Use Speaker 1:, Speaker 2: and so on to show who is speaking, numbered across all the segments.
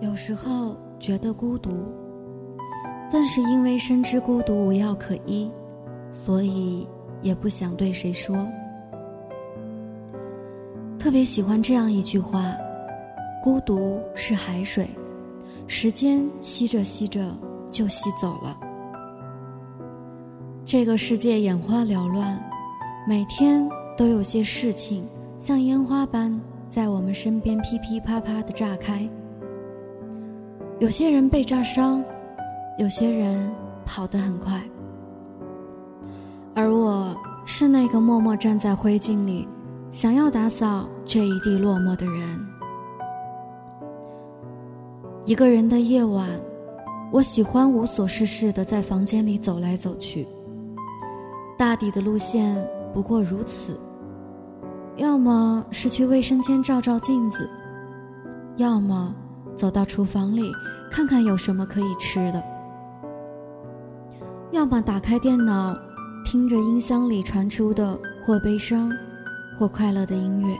Speaker 1: 有时候觉得孤独，但是因为深知孤独无药可医，所以也不想对谁说。特别喜欢这样一句话：“孤独是海水，时间吸着吸着就吸走了。”这个世界眼花缭乱，每天都有些事情像烟花般在我们身边噼噼啪啪的炸开。有些人被炸伤，有些人跑得很快，而我是那个默默站在灰烬里，想要打扫这一地落寞的人。一个人的夜晚，我喜欢无所事事的在房间里走来走去。大抵的路线不过如此，要么是去卫生间照照镜子，要么走到厨房里。看看有什么可以吃的，要么打开电脑，听着音箱里传出的或悲伤，或快乐的音乐；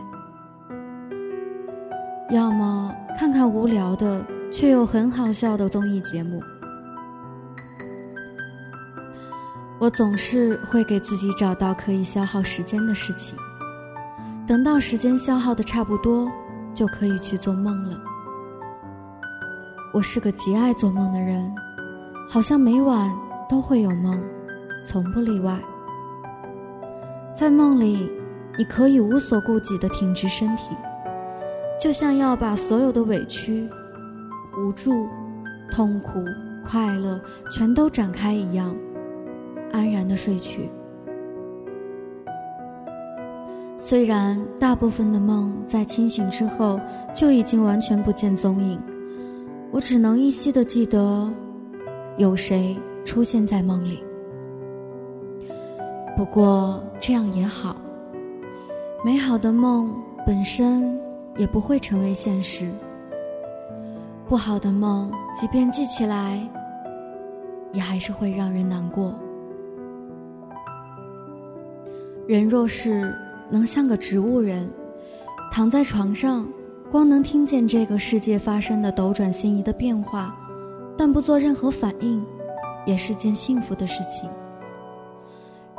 Speaker 1: 要么看看无聊的却又很好笑的综艺节目。我总是会给自己找到可以消耗时间的事情，等到时间消耗的差不多，就可以去做梦了。我是个极爱做梦的人，好像每晚都会有梦，从不例外。在梦里，你可以无所顾忌地挺直身体，就像要把所有的委屈、无助、痛苦、快乐全都展开一样，安然地睡去。虽然大部分的梦在清醒之后就已经完全不见踪影。我只能依稀的记得，有谁出现在梦里。不过这样也好，美好的梦本身也不会成为现实。不好的梦，即便记起来，也还是会让人难过。人若是能像个植物人，躺在床上。光能听见这个世界发生的斗转星移的变化，但不做任何反应，也是件幸福的事情。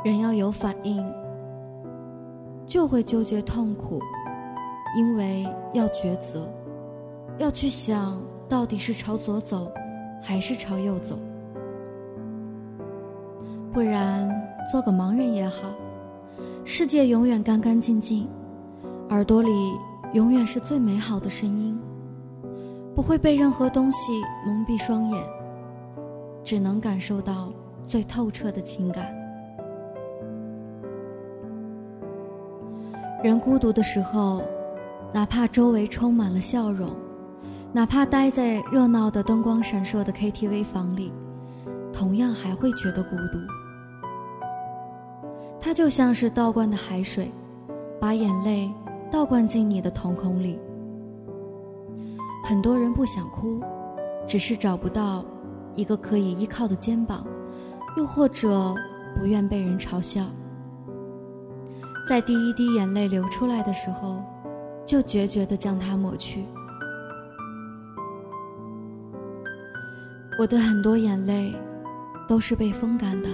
Speaker 1: 人要有反应，就会纠结痛苦，因为要抉择，要去想到底是朝左走，还是朝右走。不然，做个盲人也好，世界永远干干净净，耳朵里。永远是最美好的声音，不会被任何东西蒙蔽双眼，只能感受到最透彻的情感。人孤独的时候，哪怕周围充满了笑容，哪怕待在热闹的灯光闪烁的 KTV 房里，同样还会觉得孤独。它就像是倒灌的海水，把眼泪。倒灌进你的瞳孔里。很多人不想哭，只是找不到一个可以依靠的肩膀，又或者不愿被人嘲笑。在第一滴眼泪流出来的时候，就决绝地将它抹去。我的很多眼泪，都是被风干的。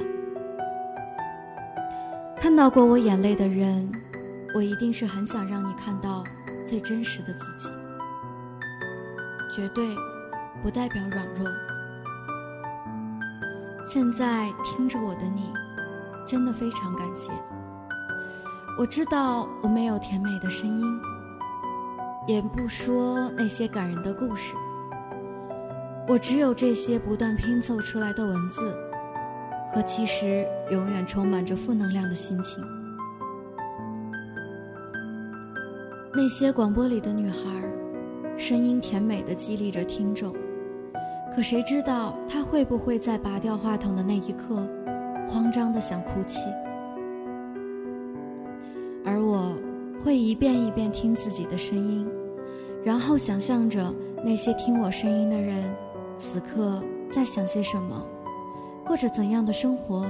Speaker 1: 看到过我眼泪的人。我一定是很想让你看到最真实的自己，绝对不代表软弱。现在听着我的你，真的非常感谢。我知道我没有甜美的声音，也不说那些感人的故事，我只有这些不断拼凑出来的文字，和其实永远充满着负能量的心情。那些广播里的女孩，声音甜美的激励着听众，可谁知道她会不会在拔掉话筒的那一刻，慌张的想哭泣？而我会一遍一遍听自己的声音，然后想象着那些听我声音的人，此刻在想些什么，过着怎样的生活，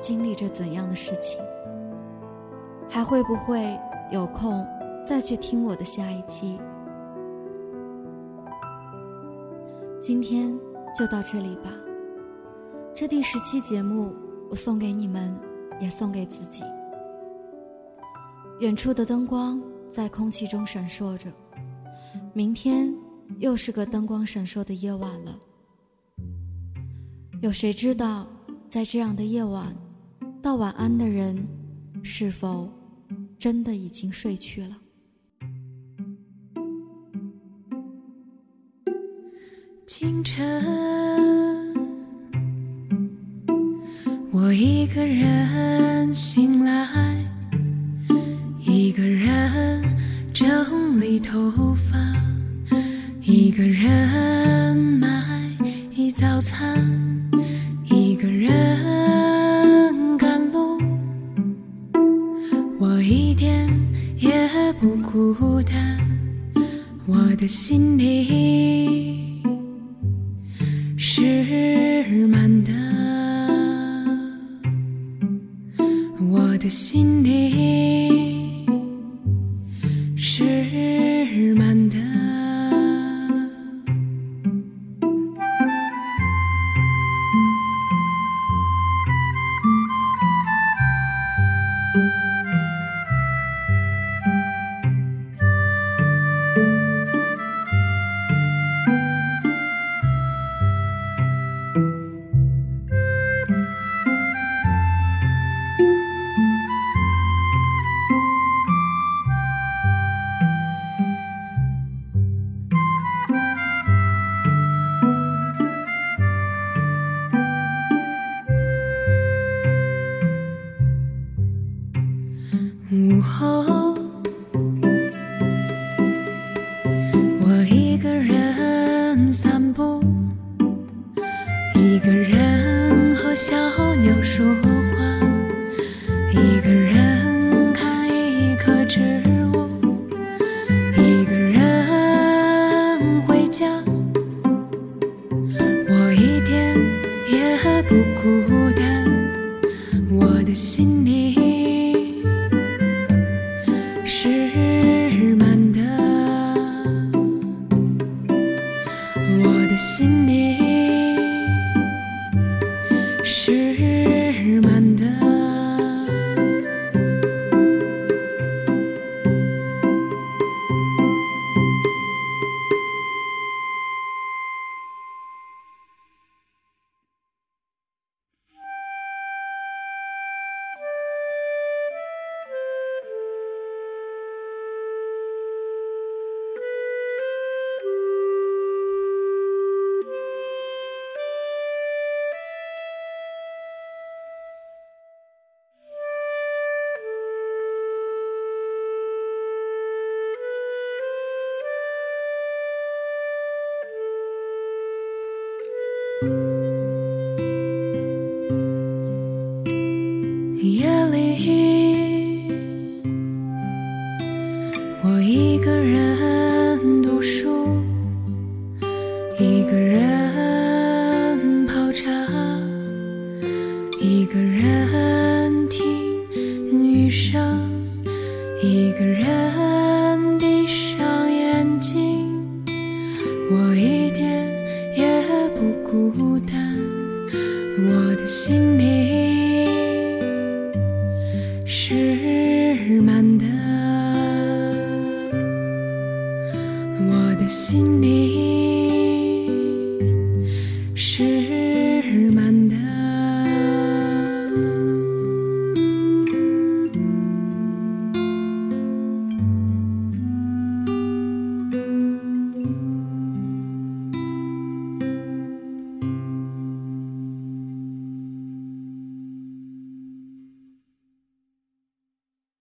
Speaker 1: 经历着怎样的事情，还会不会有空？再去听我的下一期。今天就到这里吧。这第十期节目，我送给你们，也送给自己。远处的灯光在空气中闪烁着，明天又是个灯光闪烁的夜晚了。有谁知道，在这样的夜晚，道晚安的人，是否真的已经睡去了？
Speaker 2: 清晨，我一个人醒来。一个人整理头发，一个人买早餐，一个人赶路。我一点也不孤单，我的心里是满的，我的心一个人和小鸟说话，一个人看一棵植物，一个人回家。我一点也不孤单，我的心里。夜里，我一个人读书，一个人泡茶，一个人听雨声，一个人闭上眼睛。我一点也不孤单，我的心里。是满的，我的心里。